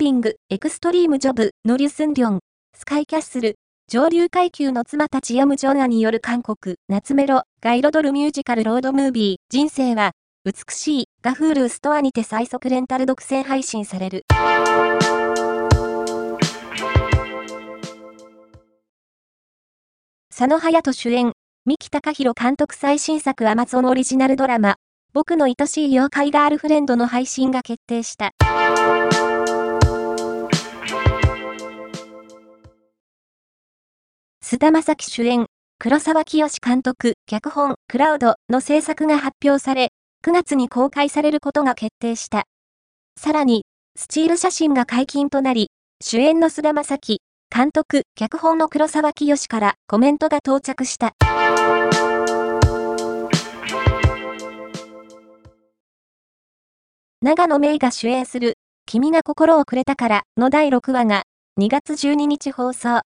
ビング、エクストリームジョブ、ノリュスンリョン、スカイキャッスル、上流階級の妻たちヨムジョンアによる韓国、夏メロ、が彩るミュージカルロードムービー、人生は、美しい、がフールストアにて最速レンタル独占配信される。佐野隼人主演、三木隆弘監督最新作アマゾンオリジナルドラマ、僕の愛しい妖怪ガールフレンドの配信が決定した。菅田将暉主演、黒沢清監督、脚本、クラウドの制作が発表され、9月に公開されることが決定した。さらに、スチール写真が解禁となり、主演の菅田将暉、監督、脚本の黒沢清からコメントが到着した。長野芽郁が主演する、君が心をくれたからの第6話が2月12日放送。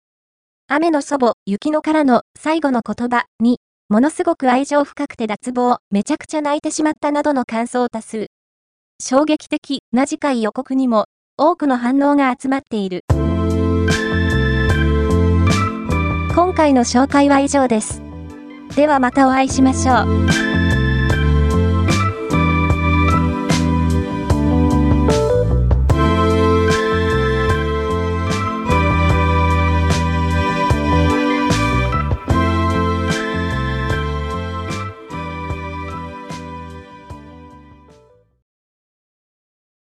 雨の祖母、雪乃からの最後の言葉に、ものすごく愛情深くて脱帽、めちゃくちゃ泣いてしまったなどの感想を多数。衝撃的な次回予告にも、多くの反応が集まっている。今回の紹介は以上です。ではまたお会いしましょう。